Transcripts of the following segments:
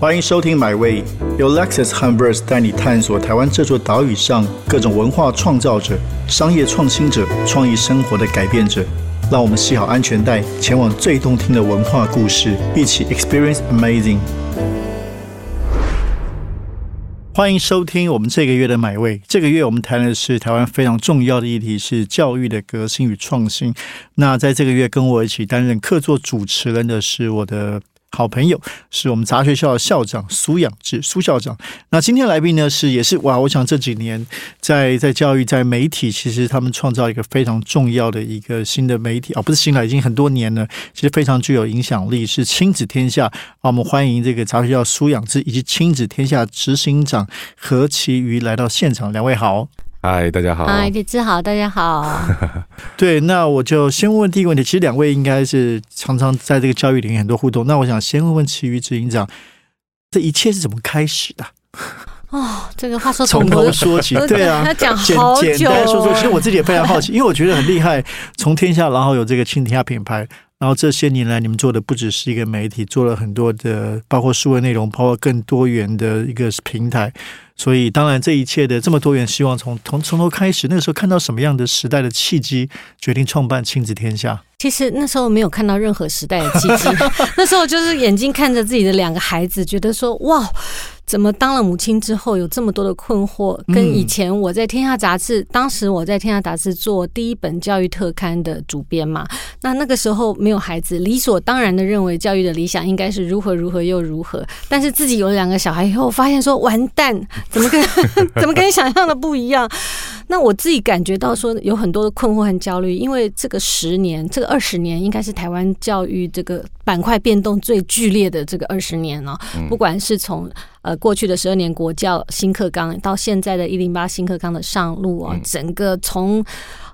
欢迎收听《My Way》，由 Lexus h u m b e r s 带你探索台湾这座岛屿上各种文化创造者、商业创新者、创意生活的改变者。让我们系好安全带，前往最动听的文化故事，一起 Experience Amazing。欢迎收听我们这个月的《买位》。这个月我们谈的是台湾非常重要的议题，是教育的革新与创新。那在这个月跟我一起担任客座主持人的是我的。好朋友是我们杂学校的校长苏养志苏校长。那今天来宾呢是也是哇，我想这几年在在教育在媒体，其实他们创造一个非常重要的一个新的媒体啊，不是新了，已经很多年了，其实非常具有影响力，是亲子天下啊。我们欢迎这个杂学校苏养志以及亲子天下执行长何其瑜来到现场，两位好。嗨，大家好。嗨，李志好，大家好。对，那我就先问第一个问题。其实两位应该是常常在这个教育领域很多互动。那我想先问问其余执行长，这一切是怎么开始的？哦，这个话说从头说起，对啊，要讲好久。简单说说，其实我自己也非常好奇，因为我觉得很厉害。从天下，然后有这个青天下品牌，然后这些年来你们做的不只是一个媒体，做了很多的，包括数位内容，包括更多元的一个平台。所以，当然，这一切的这么多元，希望从从从头开始。那个时候看到什么样的时代的契机，决定创办亲子天下？其实那时候没有看到任何时代的契机，那时候就是眼睛看着自己的两个孩子，觉得说哇。怎么当了母亲之后有这么多的困惑？跟以前我在《天下杂志》，当时我在《天下杂志》做第一本教育特刊的主编嘛，那那个时候没有孩子，理所当然的认为教育的理想应该是如何如何又如何。但是自己有了两个小孩以后，发现说完蛋，怎么跟 怎么跟你想象的不一样？那我自己感觉到说有很多的困惑和焦虑，因为这个十年，这个二十年应该是台湾教育这个板块变动最剧烈的这个二十年了，不管是从。呃，过去的十二年国教新课纲到现在的一零八新课纲的上路啊，整个从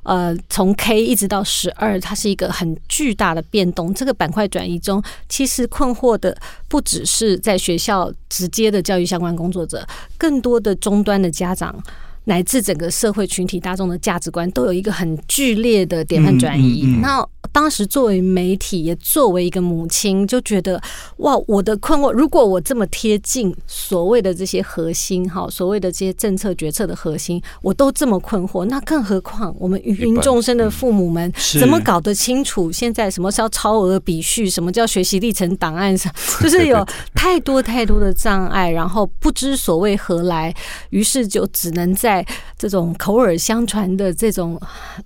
呃从 K 一直到十二，它是一个很巨大的变动。这个板块转移中，其实困惑的不只是在学校直接的教育相关工作者，更多的终端的家长。乃至整个社会群体大众的价值观都有一个很剧烈的典范转移。那当时作为媒体，也作为一个母亲，就觉得哇，我的困惑，如果我这么贴近所谓的这些核心，哈，所谓的这些政策决策的核心，我都这么困惑，那更何况我们芸芸众生的父母们，怎么搞得清楚现在什么叫超额比序，什么叫学习历程档案上，就是有 太多太多的障碍，然后不知所谓何来，于是就只能在。在这种口耳相传的这种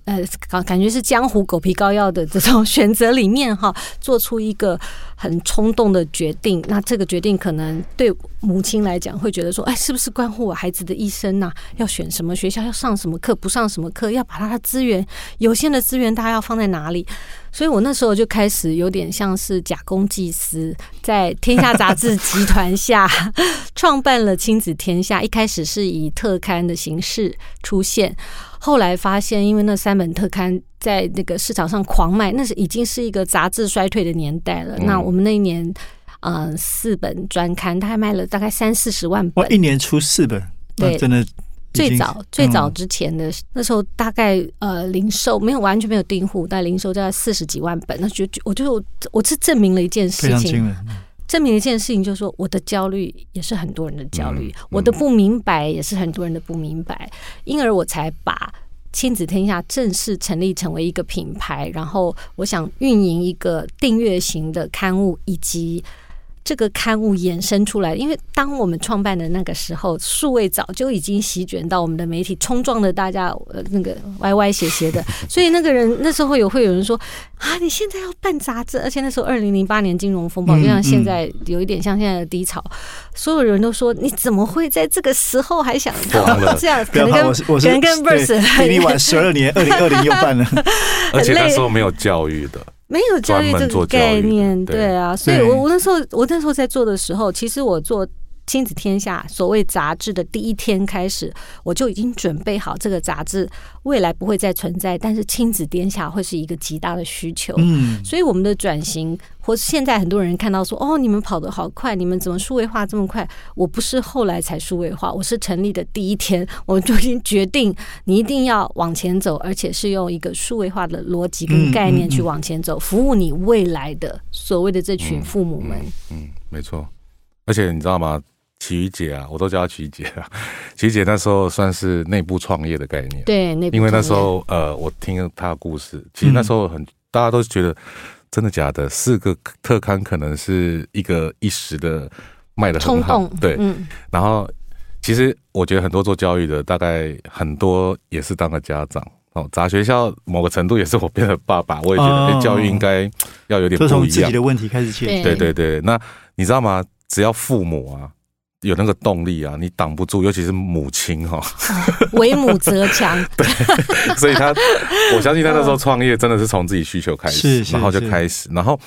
呃，感感觉是江湖狗皮膏药的这种选择里面哈，做出一个很冲动的决定。那这个决定可能对母亲来讲会觉得说，哎，是不是关乎我孩子的一生呐？要选什么学校，要上什么课，不上什么课，要把他的资源有限的资源，大家要放在哪里？所以我那时候就开始有点像是假公济私，在天下杂志集团下创办了亲子天下。一开始是以特刊的形式出现，后来发现因为那三本特刊在那个市场上狂卖，那是已经是一个杂志衰退的年代了。那我们那一年，嗯，四本专刊，它还卖了大概三四十万本。一年出四本，对，真的。最早最早之前的那时候，大概呃零售没有完全没有订户，但零售大概四十几万本。那就我就我是证明了一件事情，证明一件事情，就是说我的焦虑也是很多人的焦虑，我的不明白也是很多人的不明白，因而我才把亲子天下正式成立成为一个品牌，然后我想运营一个订阅型的刊物以及。这个刊物衍生出来，因为当我们创办的那个时候，数位早就已经席卷到我们的媒体，冲撞的大家呃那个歪歪斜斜的，所以那个人那时候有会有人说啊，你现在要办杂志，而且那时候二零零八年金融风暴，就像现在有一点像现在的低潮，所有人都说你怎么会在这个时候还想到 这样？可能跟可能跟 Verse 比你晚 十二年，二零二零又办了，而且那时候没有教育的。没有教育这个概念，对啊，所以我我那时候我那时候在做的时候，其实我做。亲子天下所谓杂志的第一天开始，我就已经准备好这个杂志未来不会再存在，但是亲子天下会是一个极大的需求。嗯，所以我们的转型，或现在很多人看到说，哦，你们跑得好快，你们怎么数位化这么快？我不是后来才数位化，我是成立的第一天，我们就已经决定，你一定要往前走，而且是用一个数位化的逻辑跟概念去往前走，服务你未来的所谓的这群父母们。嗯，没错。而且你知道吗？奇瑜姐啊，我都叫她奇瑜姐啊。奇瑜姐那时候算是内部创业的概念，对，那因为那时候呃，我听她的故事，其实那时候很大家都觉得真的假的，四个特刊可能是一个一时的卖的很好，对，嗯，然后其实我觉得很多做教育的，大概很多也是当个家长。哦，砸学校某个程度也是我变成爸爸，我也觉得教育应该要有点不一样。从自己的问题开始解决。对对对，那你知道吗？只要父母啊有那个动力啊，你挡不住，尤其是母亲哈，为母则强。对，所以他我相信他那时候创业真的是从自己需求开始，然后就开始，然后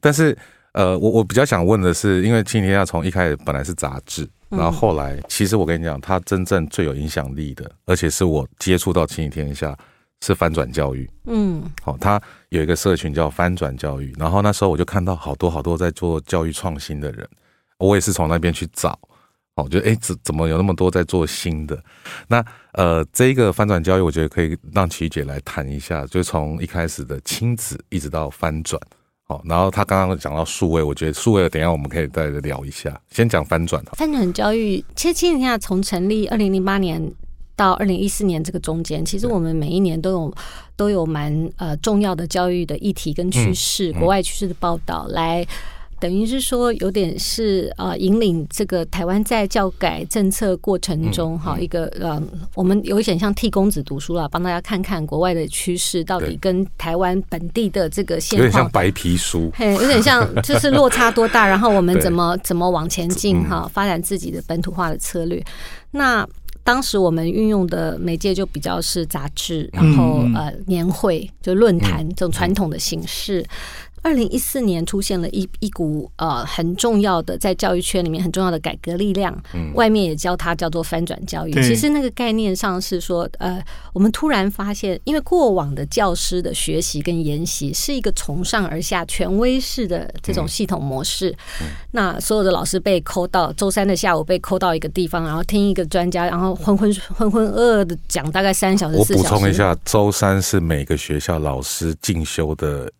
但是呃，我我比较想问的是，因为今天下从一开始本来是杂志。然后后来，其实我跟你讲，他真正最有影响力的，而且是我接触到亲子天下，是翻转教育。嗯，好，他有一个社群叫翻转教育。然后那时候我就看到好多好多在做教育创新的人，我也是从那边去找。哦，觉得哎，怎怎么有那么多在做新的？那呃，这一个翻转交易，我觉得可以让琪姐来谈一下，就从一开始的亲子，一直到翻转。好，然后他刚刚讲到数位，我觉得数位，等下我们可以再聊一下。先讲翻转翻转交易，其实亲子天下从成立二零零八年到二零一四年这个中间，其实我们每一年都有都有蛮呃重要的教育的议题跟趋势，国外趋势的报道来。等于是说，有点是呃，引领这个台湾在教改政策过程中，哈，一个呃，我们有一点像替公子读书了，帮大家看看国外的趋势到底跟台湾本地的这个现况，有点像白皮书，嘿，有点像 就是落差多大，然后我们怎么怎么往前进哈，发展自己的本土化的策略。那当时我们运用的媒介就比较是杂志，然后呃年会就论坛这种传统的形式。二零一四年出现了一一股呃很重要的在教育圈里面很重要的改革力量，嗯，外面也叫它叫做翻转教育。其实那个概念上是说，呃，我们突然发现，因为过往的教师的学习跟研习是一个从上而下权威式的这种系统模式，那所有的老师被扣到周三的下午被扣到一个地方，然后听一个专家，然后浑浑浑浑噩噩的讲大概三小时。我补充一下，周三是每个学校老师进修的。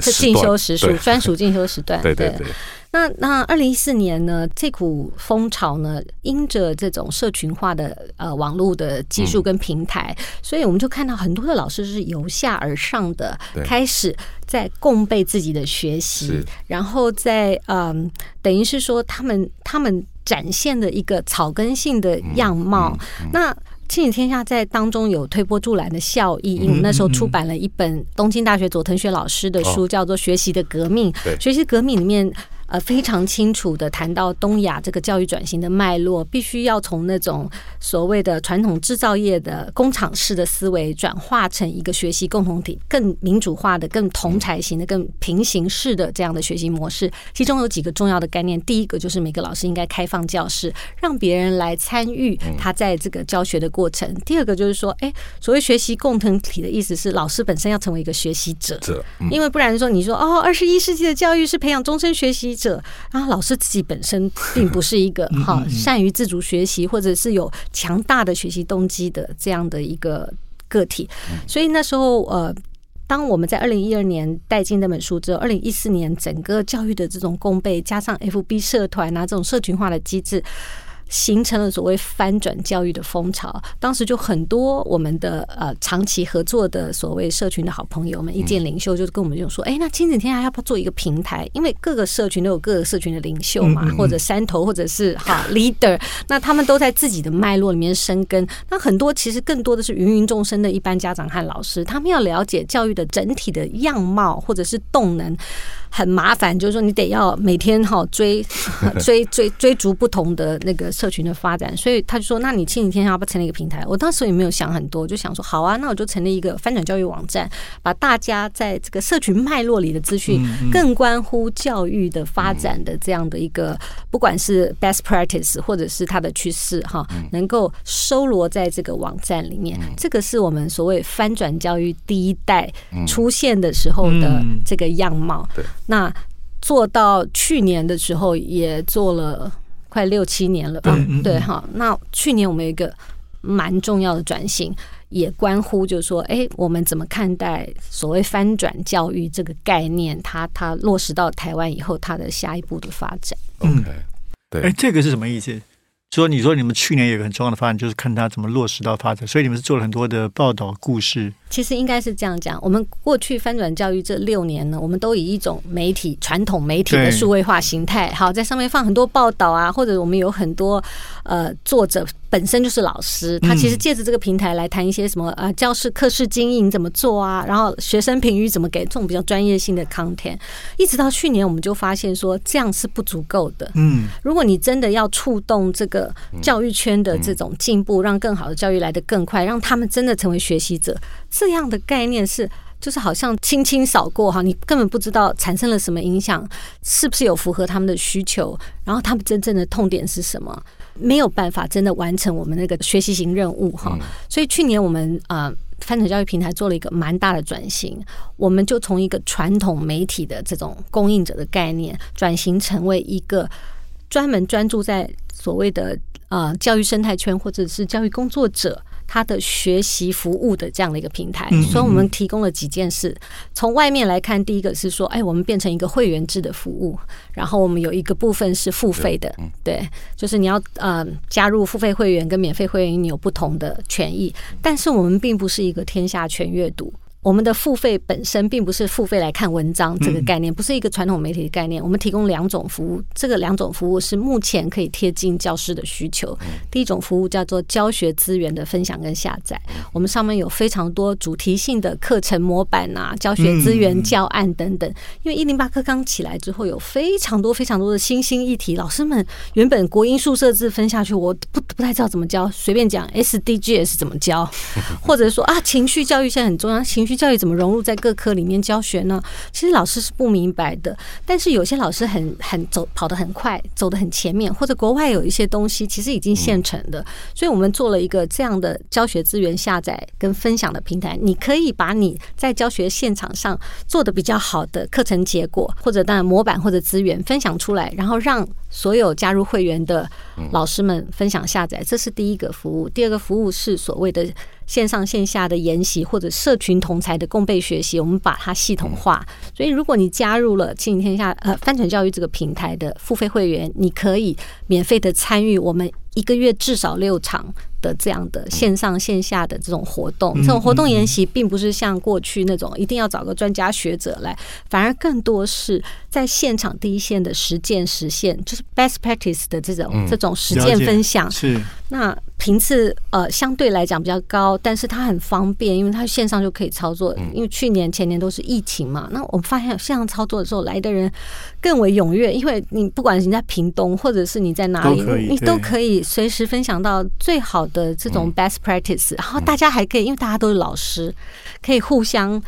是进修时数，专属进修时段。对对对。那那二零一四年呢？这股风潮呢，因着这种社群化的呃网络的技术跟平台，所以我们就看到很多的老师是由下而上的，开始在共备自己的学习，然后在嗯，等于是说他们他们展现的一个草根性的样貌。那亲子天下在当中有推波助澜的效益，因为那时候出版了一本东京大学佐藤学老师的书，叫做《学习的革命》。学习革命里面。呃，非常清楚的谈到东亚这个教育转型的脉络，必须要从那种所谓的传统制造业的工厂式的思维，转化成一个学习共同体、更民主化的、更同才型的、更平行式的这样的学习模式。其中有几个重要的概念，第一个就是每个老师应该开放教室，让别人来参与他在这个教学的过程。第二个就是说，哎，所谓学习共同体的意思是，老师本身要成为一个学习者，因为不然说你说哦，二十一世纪的教育是培养终身学习。者，然后老师自己本身并不是一个哈善于自主学习，或者是有强大的学习动机的这样的一个个体，所以那时候呃，当我们在二零一二年带进那本书之后，二零一四年整个教育的这种共备，加上 FB 社团啊这种社群化的机制。形成了所谓翻转教育的风潮，当时就很多我们的呃长期合作的所谓社群的好朋友们、意见领袖，就跟我们就说：“哎，那亲子天下要不要做一个平台？因为各个社群都有各个社群的领袖嘛，或者山头，或者是哈 leader，那他们都在自己的脉络里面生根。那很多其实更多的是芸芸众生的一般家长和老师，他们要了解教育的整体的样貌或者是动能。”很麻烦，就是说你得要每天哈 追 追追追逐不同的那个社群的发展，所以他就说：“那你亲子天下要不要成立一个平台？”我当时也没有想很多，就想说：“好啊，那我就成立一个翻转教育网站，把大家在这个社群脉络里的资讯，更关乎教育的发展的这样的一个，不管是 best practice 或者是它的趋势哈，能够收罗在这个网站里面。这个是我们所谓翻转教育第一代出现的时候的这个样貌。”那做到去年的时候，也做了快六七年了吧？对哈。那去年我们有一个蛮重要的转型，也关乎就是说，哎，我们怎么看待所谓翻转教育这个概念？它它落实到台湾以后，它的下一步的发展。OK。对，哎，这个是什么意思？说你说你们去年有个很重要的发展，就是看它怎么落实到发展，所以你们是做了很多的报道故事。其实应该是这样讲，我们过去翻转教育这六年呢，我们都以一种媒体传统媒体的数位化形态，好在上面放很多报道啊，或者我们有很多呃作者本身就是老师，他其实借着这个平台来谈一些什么呃教室课室经营怎么做啊，然后学生评语怎么给这种比较专业性的 content，一直到去年我们就发现说这样是不足够的。嗯，如果你真的要触动这个教育圈的这种进步，让更好的教育来得更快，让他们真的成为学习者。这样的概念是，就是好像轻轻扫过哈，你根本不知道产生了什么影响，是不是有符合他们的需求，然后他们真正的痛点是什么，没有办法真的完成我们那个学习型任务哈。所以去年我们啊，翻转教育平台做了一个蛮大的转型，我们就从一个传统媒体的这种供应者的概念，转型成为一个专门专注在所谓的啊教育生态圈或者是教育工作者。他的学习服务的这样的一个平台，所以我们提供了几件事。从外面来看，第一个是说，哎，我们变成一个会员制的服务，然后我们有一个部分是付费的，对，就是你要呃加入付费会员跟免费会员，你有不同的权益，但是我们并不是一个天下全阅读。我们的付费本身并不是付费来看文章这个概念，不是一个传统媒体的概念。我们提供两种服务，这个两种服务是目前可以贴近教师的需求。第一种服务叫做教学资源的分享跟下载，我们上面有非常多主题性的课程模板啊、教学资源、教案等等。因为一零八课刚起来之后，有非常多非常多的新兴议题，老师们原本国音数设置分下去，我不不太知道怎么教，随便讲 SDGs 怎么教，或者说啊情绪教育现在很重要，情绪。教育怎么融入在各科里面教学呢？其实老师是不明白的，但是有些老师很很走跑得很快，走得很前面，或者国外有一些东西其实已经现成的，所以我们做了一个这样的教学资源下载跟分享的平台。你可以把你在教学现场上做的比较好的课程结果，或者当然模板或者资源分享出来，然后让所有加入会员的老师们分享下载。这是第一个服务。第二个服务是所谓的。线上线下的研习或者社群同才的共备学习，我们把它系统化。所以，如果你加入了“亲天下”呃翻船教育这个平台的付费会员，你可以免费的参与我们一个月至少六场。的这样的线上线下的这种活动，这种活动研习并不是像过去那种一定要找个专家学者来，反而更多是在现场第一线的实践实现，就是 best practice 的这种这种实践分享。是那频次呃相对来讲比较高，但是它很方便，因为它线上就可以操作。因为去年前年都是疫情嘛，那我们发现线上操作的时候来的人更为踊跃，因为你不管你在屏东或者是你在哪里，你都可以随时分享到最好。的这种 best practice，然后大家还可以，因为大家都是老师，可以互相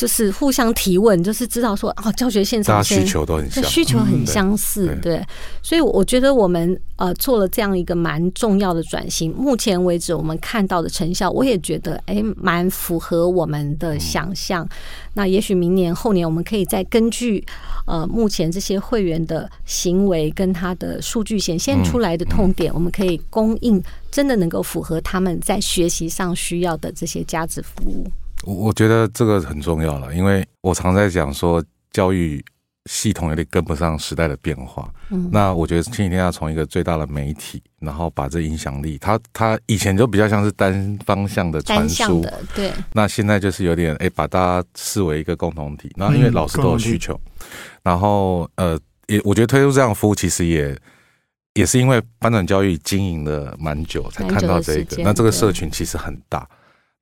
就是互相提问，就是知道说哦，教学现场需求都很需求很相似，对，所以我觉得我们呃做了这样一个蛮重要的转型，目前为止我们看到的成效，我也觉得哎蛮符合我们的想象。那也许明年后年我们可以再根据呃目前这些会员的行为跟他的数据显现出来的痛点，我们可以供应。真的能够符合他们在学习上需要的这些价值服务。我我觉得这个很重要了，因为我常在讲说，教育系统有点跟不上时代的变化。嗯，那我觉得前几天要从一个最大的媒体，然后把这影响力，它它以前就比较像是单方向的传输，对。那现在就是有点哎，把大家视为一个共同体。那因为老师都有需求，然后呃，也我觉得推出这样服务其实也。也是因为翻转教育经营了蛮久，才看到这个。那这个社群其实很大。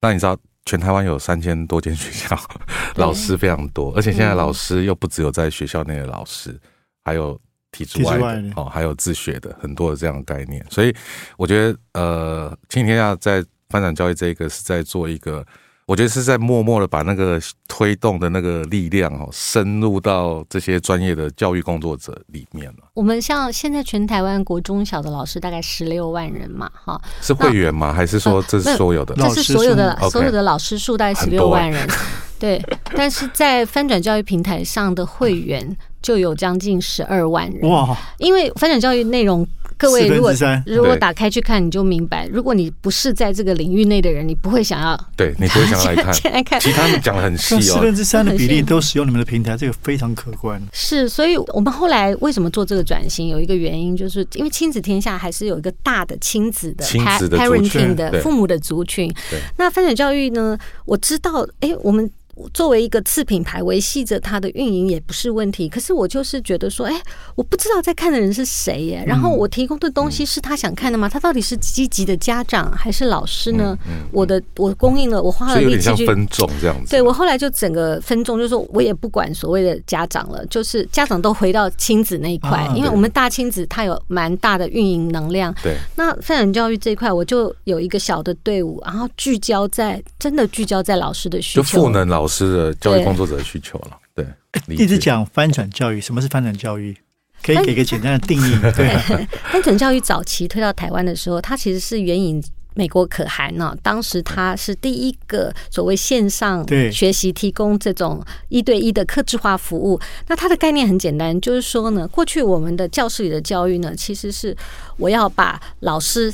那你知道，全台湾有三千多间学校，老师非常多，而且现在老师又不只有在学校内的老师，还有体制外的哦，还有自学的很多的这样的概念。所以我觉得，呃，今天要在发展教育这一个是在做一个。我觉得是在默默的把那个推动的那个力量哦，深入到这些专业的教育工作者里面了。我们像现在全台湾国中小的老师大概十六万人嘛，哈，是会员吗？还是说这是所有的？这是所有的所有的老师数大概十六万人，对。但是在翻转教育平台上的会员就有将近十二万人哇！因为翻转教育内容。各位如果如果打开去看，你就明白，如果你不是在这个领域内的人，你不会想要对你不会想来看。来看，其他讲的很细哦，四分之三的比例都使用你们的平台，这个非常可观。是，所以我们后来为什么做这个转型，有一个原因，就是因为亲子天下还是有一个大的亲子的 parenting 的父母的族群。那翻转教育呢？我知道，哎，我们。作为一个次品牌，维系着它的运营也不是问题。可是我就是觉得说，哎，我不知道在看的人是谁耶。然后我提供的东西是他想看的吗？他到底是积极的家长还是老师呢？我的我供应了，我花了力气去分众这样子。对我后来就整个分众，就是说我也不管所谓的家长了，就是家长都回到亲子那一块，因为我们大亲子它有蛮大的运营能量。对，那发展教育这一块，我就有一个小的队伍，然后聚焦在真的聚焦在老师的需求，就赋能老。师的教育工作者的需求了，对。一直讲翻转教育，什么是翻转教育？可以给个简单的定义。对，翻转教育早期推到台湾的时候，它其实是援引美国可汗呢。当时他是第一个所谓线上学习提供这种一对一的客制化服务。那它的概念很简单，就是说呢，过去我们的教室里的教育呢，其实是我要把老师。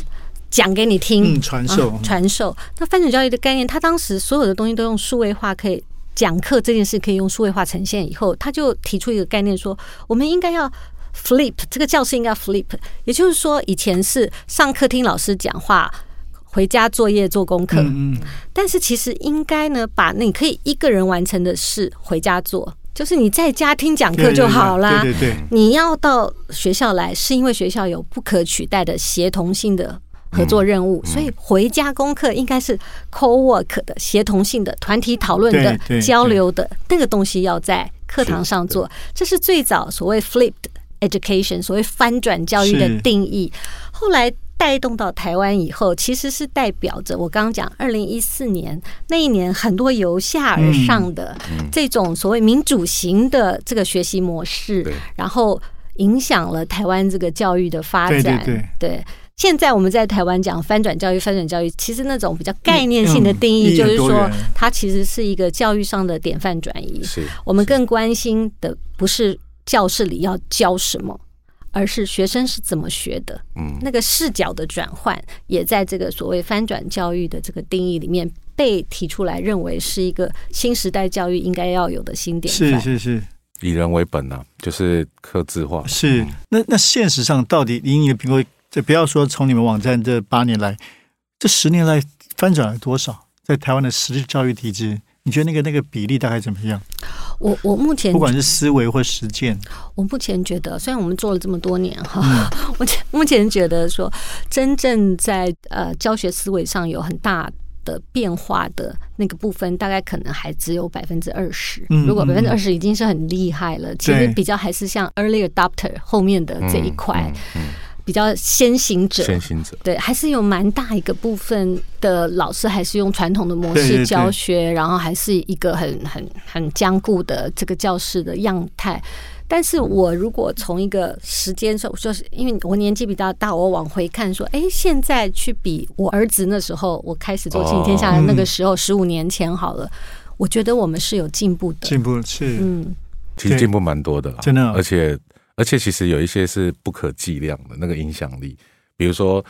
讲给你听，传授传授。那翻转教育的概念，他当时所有的东西都用数位化，可以讲课这件事可以用数位化呈现。以后他就提出一个概念，说我们应该要 flip 这个教室应该 flip，也就是说以前是上课听老师讲话，回家作业做功课。嗯，但是其实应该呢，把你可以一个人完成的事回家做，就是你在家听讲课就好啦。对对，你要到学校来，是因为学校有不可取代的协同性的。合作任务，所以回家功课应该是 co-work 的协同性的团体讨论的交流的那个东西要在课堂上做，这是最早所谓 flipped education 所谓翻转教育的定义。后来带动到台湾以后，其实是代表着我刚刚讲二零一四年那一年很多由下而上的这种所谓民主型的这个学习模式，然后影响了台湾这个教育的发展。对。现在我们在台湾讲翻转教育，翻转教育其实那种比较概念性的定义，就是说它其实是一个教育上的典范转移。是，我们更关心的不是教室里要教什么，而是学生是怎么学的。嗯，那个视角的转换，也在这个所谓翻转教育的这个定义里面被提出来，认为是一个新时代教育应该要有的新典范。是是是，以人为本呐，就是刻字化。是，那那现实上到底以你的评估？就不要说从你们网站这八年来，这十年来翻转了多少？在台湾的实质教育体制，你觉得那个那个比例大概怎么样？我我目前不管是思维或实践，我目前觉得，虽然我们做了这么多年哈，我目前觉得说，真正在呃教学思维上有很大的变化的那个部分，大概可能还只有百分之二十。如果百分之二十已经是很厉害了，其实比较还是像 early adopter 后面的这一块。比较先行者，先行者。对，还是有蛮大一个部分的老师还是用传统的模式教学，然后还是一个很很很坚固的这个教室的样态。但是我如果从一个时间说，就是因为我年纪比较大，我往回看说，哎，现在去比我儿子那时候我开始做《亲天下》的那个时候，十五年前好了，我觉得我们是有进步的，进步是。嗯，其实进步蛮多的，真的，而且。而且其实有一些是不可计量的那个影响力，比如说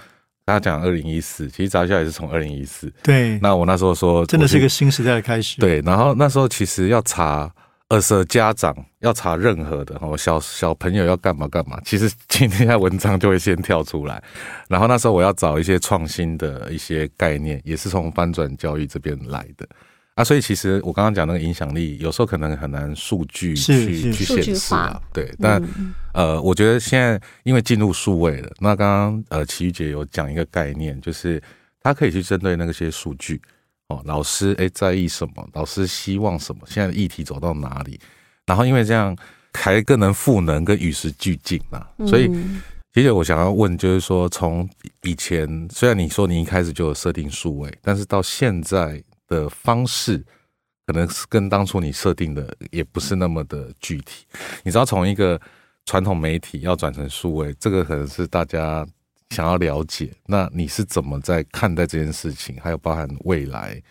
大家讲二零一四，其实杂校也是从二零一四。对。那我那时候说，真的是一个新时代的开始。对。然后那时候其实要查二十家长，要查任何的哦小小朋友要干嘛干嘛，其实 今天的文章就会先跳出来。然后那时候我要找一些创新的一些概念，也是从翻转教育这边来的。啊，所以其实我刚刚讲那个影响力，有时候可能很难数据去去显示啊。对，但呃，我觉得现在因为进入数位了，那刚刚呃，奇玉姐有讲一个概念，就是他可以去针对那些数据哦，老师哎在意什么，老师希望什么，现在的议题走到哪里，然后因为这样还更能赋能跟与时俱进嘛。所以，其实我想要问，就是说从以前虽然你说你一开始就有设定数位，但是到现在。的方式可能是跟当初你设定的也不是那么的具体。你知道，从一个传统媒体要转成数位，这个可能是大家想要了解。那你是怎么在看待这件事情？还有包含未来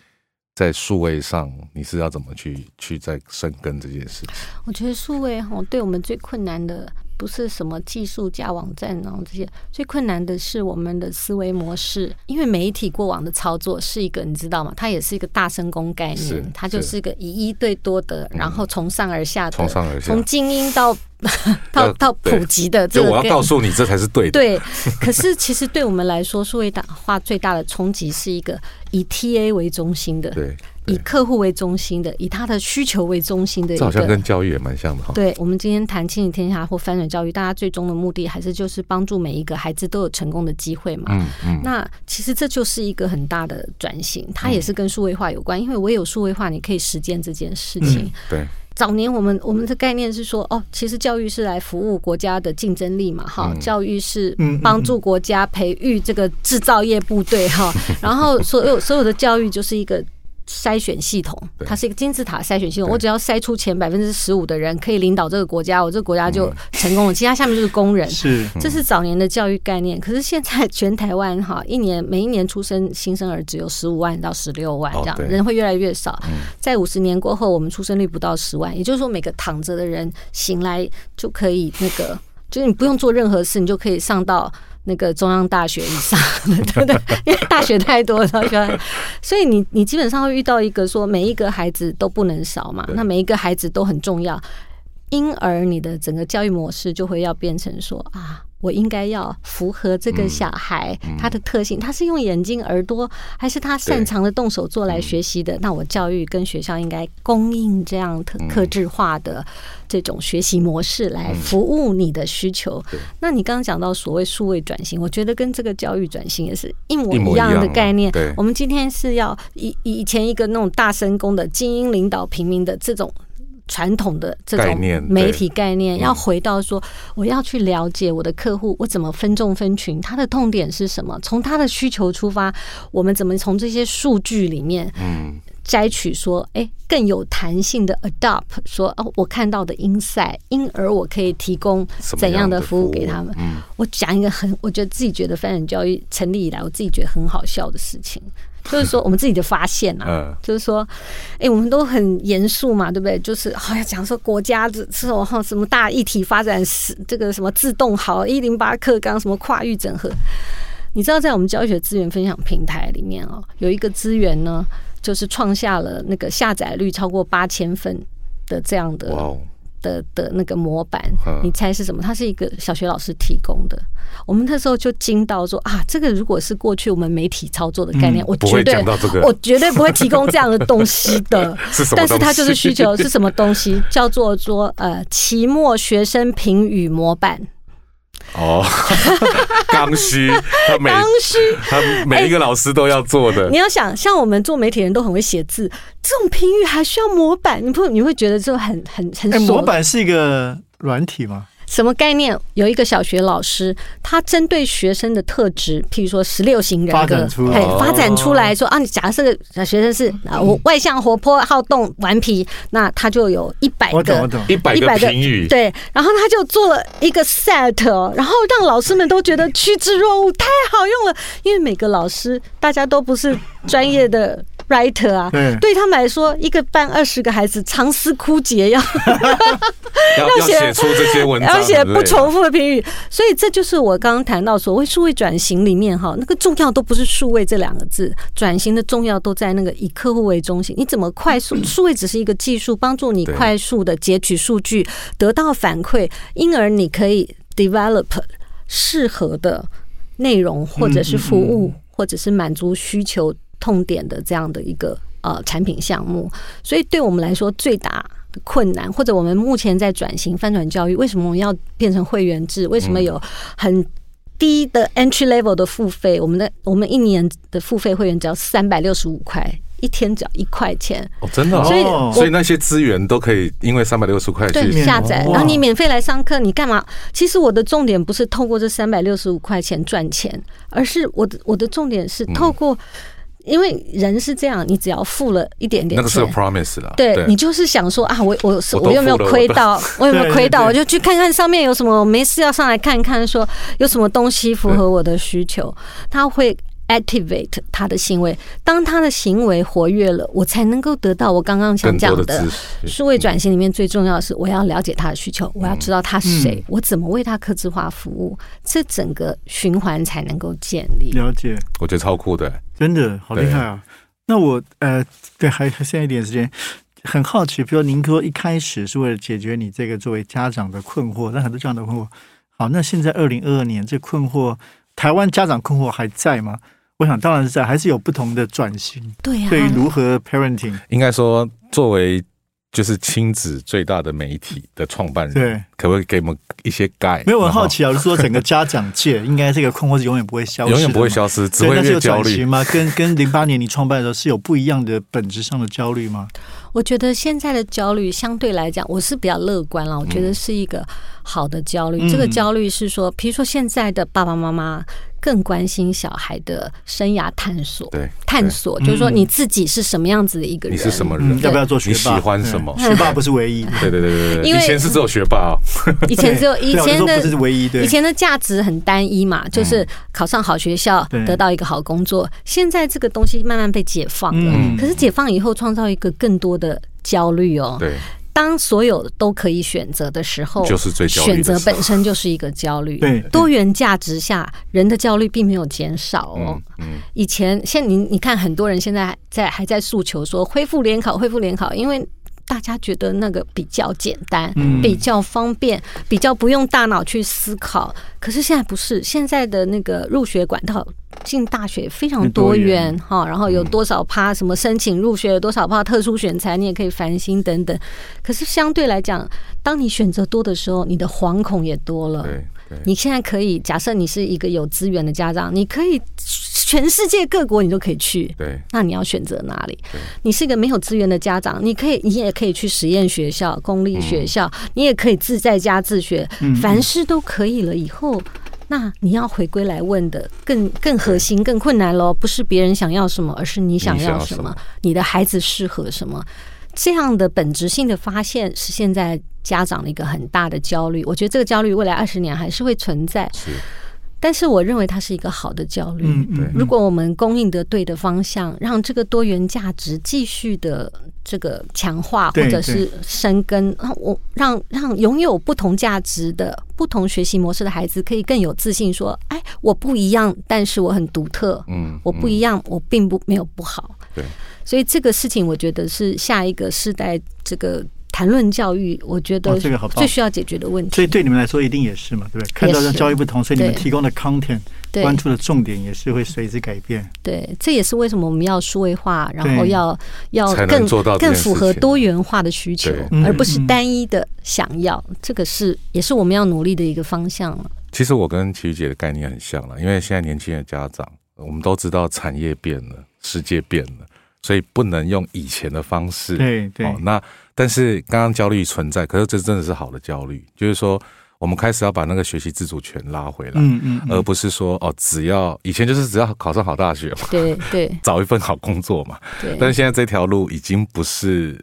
在数位上，你是要怎么去去在深耕这件事情？我觉得数位哈，对我们最困难的不是什么技术加网站，然后这些最困难的是我们的思维模式，因为媒体过往的操作是一个你知道吗？它也是一个大声公概念，它就是一个以一对多的，然后从上而下的，从上而下，从精英到 到到普及的。就我要告诉你，这才是对的。对，可是其实对我们来说，数位化最大的冲击是一个以 TA 为中心的。对。以客户为中心的，以他的需求为中心的，这好像跟教育也蛮像的哈。对，我们今天谈亲子天下或翻转教育，大家最终的目的还是就是帮助每一个孩子都有成功的机会嘛。嗯嗯。那其实这就是一个很大的转型，它也是跟数位化有关，因为我有数位化，你可以实践这件事情。对。早年我们我们的概念是说，哦，其实教育是来服务国家的竞争力嘛，哈，教育是帮助国家培育这个制造业部队哈，然后所有所有的教育就是一个。筛选系统，它是一个金字塔筛选系统。我只要筛出前百分之十五的人可以领导这个国家，我这个国家就成功了。其他 下面就是工人。是，这是早年的教育概念。可是现在全台湾哈，一年每一年出生新生儿只有十五万到十六万这样，人会越来越少。在五十年过后，我们出生率不到十万，也就是说，每个躺着的人醒来就可以那个，就是你不用做任何事，你就可以上到。那个中央大学以上，对不对？因为大学太多了，所以你你基本上会遇到一个说，每一个孩子都不能少嘛，那每一个孩子都很重要，因而你的整个教育模式就会要变成说啊。我应该要符合这个小孩他的特性，他是用眼睛、耳朵，还是他擅长的动手做来学习的？那我教育跟学校应该供应这样特克制化的这种学习模式来服务你的需求。那你刚刚讲到所谓数位转型，我觉得跟这个教育转型也是一模一样的概念。我们今天是要以以前一个那种大神功的精英领导平民的这种。传统的这种媒体概念，要回到说，我要去了解我的客户，我怎么分众分群，他的痛点是什么？从他的需求出发，我们怎么从这些数据里面，嗯，摘取说，哎，更有弹性的 adopt，说哦，我看到的 insight，因而我可以提供怎样的服务给他们？嗯，我讲一个很，我觉得自己觉得翻转教育成立以来，我自己觉得很好笑的事情。就是说，我们自己的发现啊，就是说，哎，我们都很严肃嘛，对不对？就是 好像讲说国家这这种哈什么大一体发展是这个什么自动好一零八课纲什么跨域整合，你知道在我们教学资源分享平台里面哦，有一个资源呢，就是创下了那个下载率超过八千份的这样的。的的那个模板，你猜是什么？它是一个小学老师提供的。我们那时候就惊到说啊，这个如果是过去我们媒体操作的概念，我绝对我绝对不会提供这样的东西的。但是它就是需求是什么东西？叫做说呃，期末学生评语模板。哦，刚需，他每刚需，他每一个老师都要做的。你要想，像我们做媒体人都很会写字，这种评语还需要模板？你不你会觉得这种很很很？模板是一个软体吗？什么概念？有一个小学老师，他针对学生的特质，譬如说十六型人格，哎，发展出来说啊，你假设个学生是啊，我外向、活泼、好动、顽皮，那他就有一百个一百个评语，对，然后他就做了一个 set，然后让老师们都觉得趋之若鹜，太好用了，因为每个老师大家都不是专业的。Writer 啊，对他们来说，一个班二十个孩子，长思枯竭，要要写出这些文章，要写不重复的评语。所以这就是我刚刚谈到所谓数位转型里面哈，那个重要都不是数位这两个字，转型的重要都在那个以客户为中心。你怎么快速？数位只是一个技术，帮助你快速的截取数据，得到反馈，因而你可以 develop 适合的内容，或者是服务，或者是满足需求。痛点的这样的一个呃产品项目，所以对我们来说最大的困难，或者我们目前在转型翻转教育，为什么我们要变成会员制？为什么有很低的 entry level 的付费？我们的我们一年的付费会员只要三百六十五块，一天只要一块钱哦，真的，所以所以那些资源都可以因为三百六十块去下载，然后你免费来上课，你干嘛？其实我的重点不是透过这三百六十五块钱赚钱，而是我的我的重点是透过。因为人是这样，你只要付了一点点，那个是 promise 了。对你就是想说啊，我我 我有没有亏到？我有没有亏到？我就去看看上面有什么，没事要上来看看，说有什么东西符合我的需求。他会 activate 他的行为，当他的行为活跃了，我才能够得到我刚刚想讲的数位转型里面最重要的是，我要了解他的需求，我要知道他是谁，我怎么为他客制化服务，这整个循环才能够建立。了解，我觉得超酷的，真的好厉害啊！那我呃，对，还还剩一点时间，很好奇，比如您说一开始是为了解决你这个作为家长的困惑，那很多家长的困惑，好，那现在二零二二年这困惑，台湾家长困惑还在吗？我想当然是在，还是有不同的转型。对呀，对于如何 parenting，应该说作为就是亲子最大的媒体的创办人，对，可不可以给我们一些 guide？没有，我很好奇啊，就是说整个家长界应该这个困惑是永远不会消失，永远不会消失，只会越焦虑吗？跟跟零八年你创办的时候是有不一样的本质上的焦虑吗？我觉得现在的焦虑相对来讲，我是比较乐观了。我觉得是一个好的焦虑。这个焦虑是说，比如说现在的爸爸妈妈更关心小孩的生涯探索，对，探索就是说你自己是什么样子的一个人，你是什么人，要不要做学霸？喜欢什么？学霸不是唯一。对对对对对，以前是只有学霸，以前只有以前的不是唯一，以前的价值很单一嘛，就是考上好学校，得到一个好工作。现在这个东西慢慢被解放了，可是解放以后创造一个更多的。焦虑哦，对，当所有都可以选择的时候，就是最选择本身就是一个焦虑。对，多元价值下，人的焦虑并没有减少哦。嗯，以前现你你看，很多人现在在还在诉求说恢复联考，恢复联考，因为大家觉得那个比较简单，比较方便，比较不用大脑去思考。可是现在不是，现在的那个入学管道。进大学非常多元哈，然后有多少趴什么申请入学，有多少趴特殊选材，你也可以繁星等等。可是相对来讲，当你选择多的时候，你的惶恐也多了。对，你现在可以假设你是一个有资源的家长，你可以全世界各国你都可以去。对，那你要选择哪里？你是一个没有资源的家长，你可以，你也可以去实验学校、公立学校，你也可以自在家自学，凡事都可以了。以后。那你要回归来问的更更核心、更困难喽，不是别人想要什么，而是你想要什么，你的孩子适合什么？这样的本质性的发现是现在家长的一个很大的焦虑。我觉得这个焦虑未来二十年还是会存在。但是我认为它是一个好的焦虑。如果我们供应的对的方向，让这个多元价值继续的这个强化或者是生根，让我让让拥有不同价值的不同学习模式的孩子可以更有自信，说：“哎，我不一样，但是我很独特。嗯，我不一样，我并不没有不好。”对，所以这个事情我觉得是下一个世代这个。谈论教育，我觉得这个好最需要解决的问题。所以对你们来说一定也是嘛，对不对？看到的教育不同，所以你们提供的 content 关注的重点也是会随之改变。对，这也是为什么我们要数位化，然后要要更更符合多元化的需求，而不是单一的想要。这个是也是我们要努力的一个方向其实我跟琪姐的概念很像了，因为现在年轻的家长，我们都知道产业变了，世界变了。所以不能用以前的方式，对对。哦，那但是刚刚焦虑存在，可是这真的是好的焦虑，就是说我们开始要把那个学习自主权拉回来，嗯嗯，而不是说哦，只要以前就是只要考上好大学嘛，对对，找一份好工作嘛，对。但是现在这条路已经不是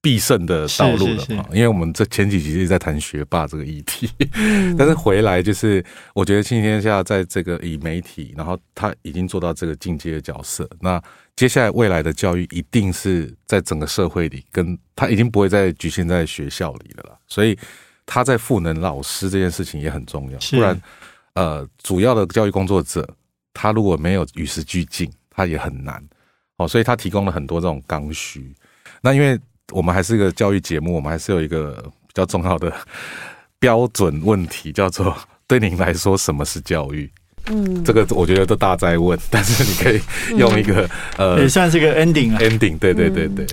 必胜的道路了嘛，因为我们这前几集在谈学霸这个议题，但是回来就是我觉得今天下在这个以媒体，然后他已经做到这个进阶的角色，那。接下来未来的教育一定是在整个社会里，跟他已经不会再局限在学校里了啦。所以他在赋能老师这件事情也很重要。不然，呃，主要的教育工作者他如果没有与时俱进，他也很难。哦，所以他提供了很多这种刚需。那因为我们还是一个教育节目，我们还是有一个比较重要的 标准问题，叫做对您来说什么是教育？嗯，这个我觉得都大在问，但是你可以用一个呃，也算是个 ending 啊，ending，对对对对。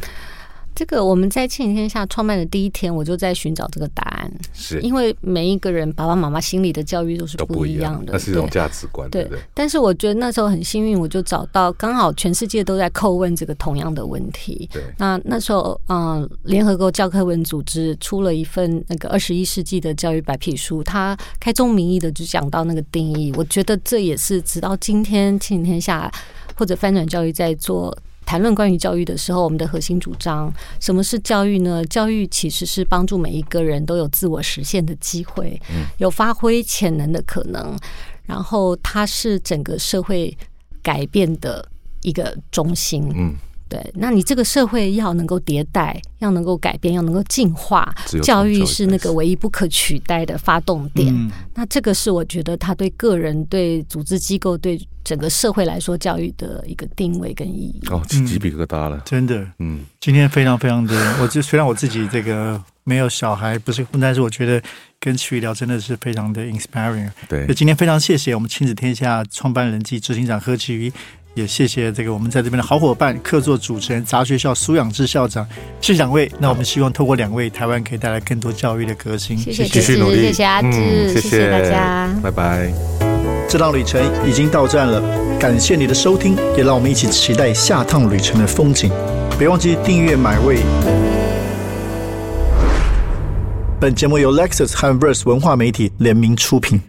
这个我们在庆天下创办的第一天，我就在寻找这个答案，是因为每一个人爸爸妈妈心里的教育都是不一样的，那是一种价值观，对对？但是我觉得那时候很幸运，我就找到刚好全世界都在叩问这个同样的问题。对，那那时候嗯，联合国教科文组织出了一份那个二十一世纪的教育白皮书，它开宗明义的就讲到那个定义。我觉得这也是直到今天庆天下或者翻转教育在做。谈论关于教育的时候，我们的核心主张，什么是教育呢？教育其实是帮助每一个人都有自我实现的机会，有发挥潜能的可能。然后，它是整个社会改变的一个中心。嗯。对，那你这个社会要能够迭代，要能够改变，要能够进化，教育是那个唯一不可取代的发动点。那这个是我觉得他对个人、对组织机构、对整个社会来说，教育的一个定位跟意义。哦，起鸡皮疙瘩了，真的。嗯，今天非常非常的，我就虽然我自己这个没有小孩，不是，但是我觉得跟曲聊真的是非常的 inspiring。对，就今天非常谢谢我们亲子天下创办人暨执行长何其瑜。也谢谢这个我们在这边的好伙伴，客座主持人杂学校苏养志校长，谢谢两位。那我们希望透过两位，台湾可以带来更多教育的革新。谢谢，继续努力，谢谢阿志，谢谢大家，拜拜。这趟旅程已经到站了，感谢你的收听，也让我们一起期待下趟旅程的风景。别忘记订阅买位。本节目由 Lexus 和 Verse 文化媒体联名出品。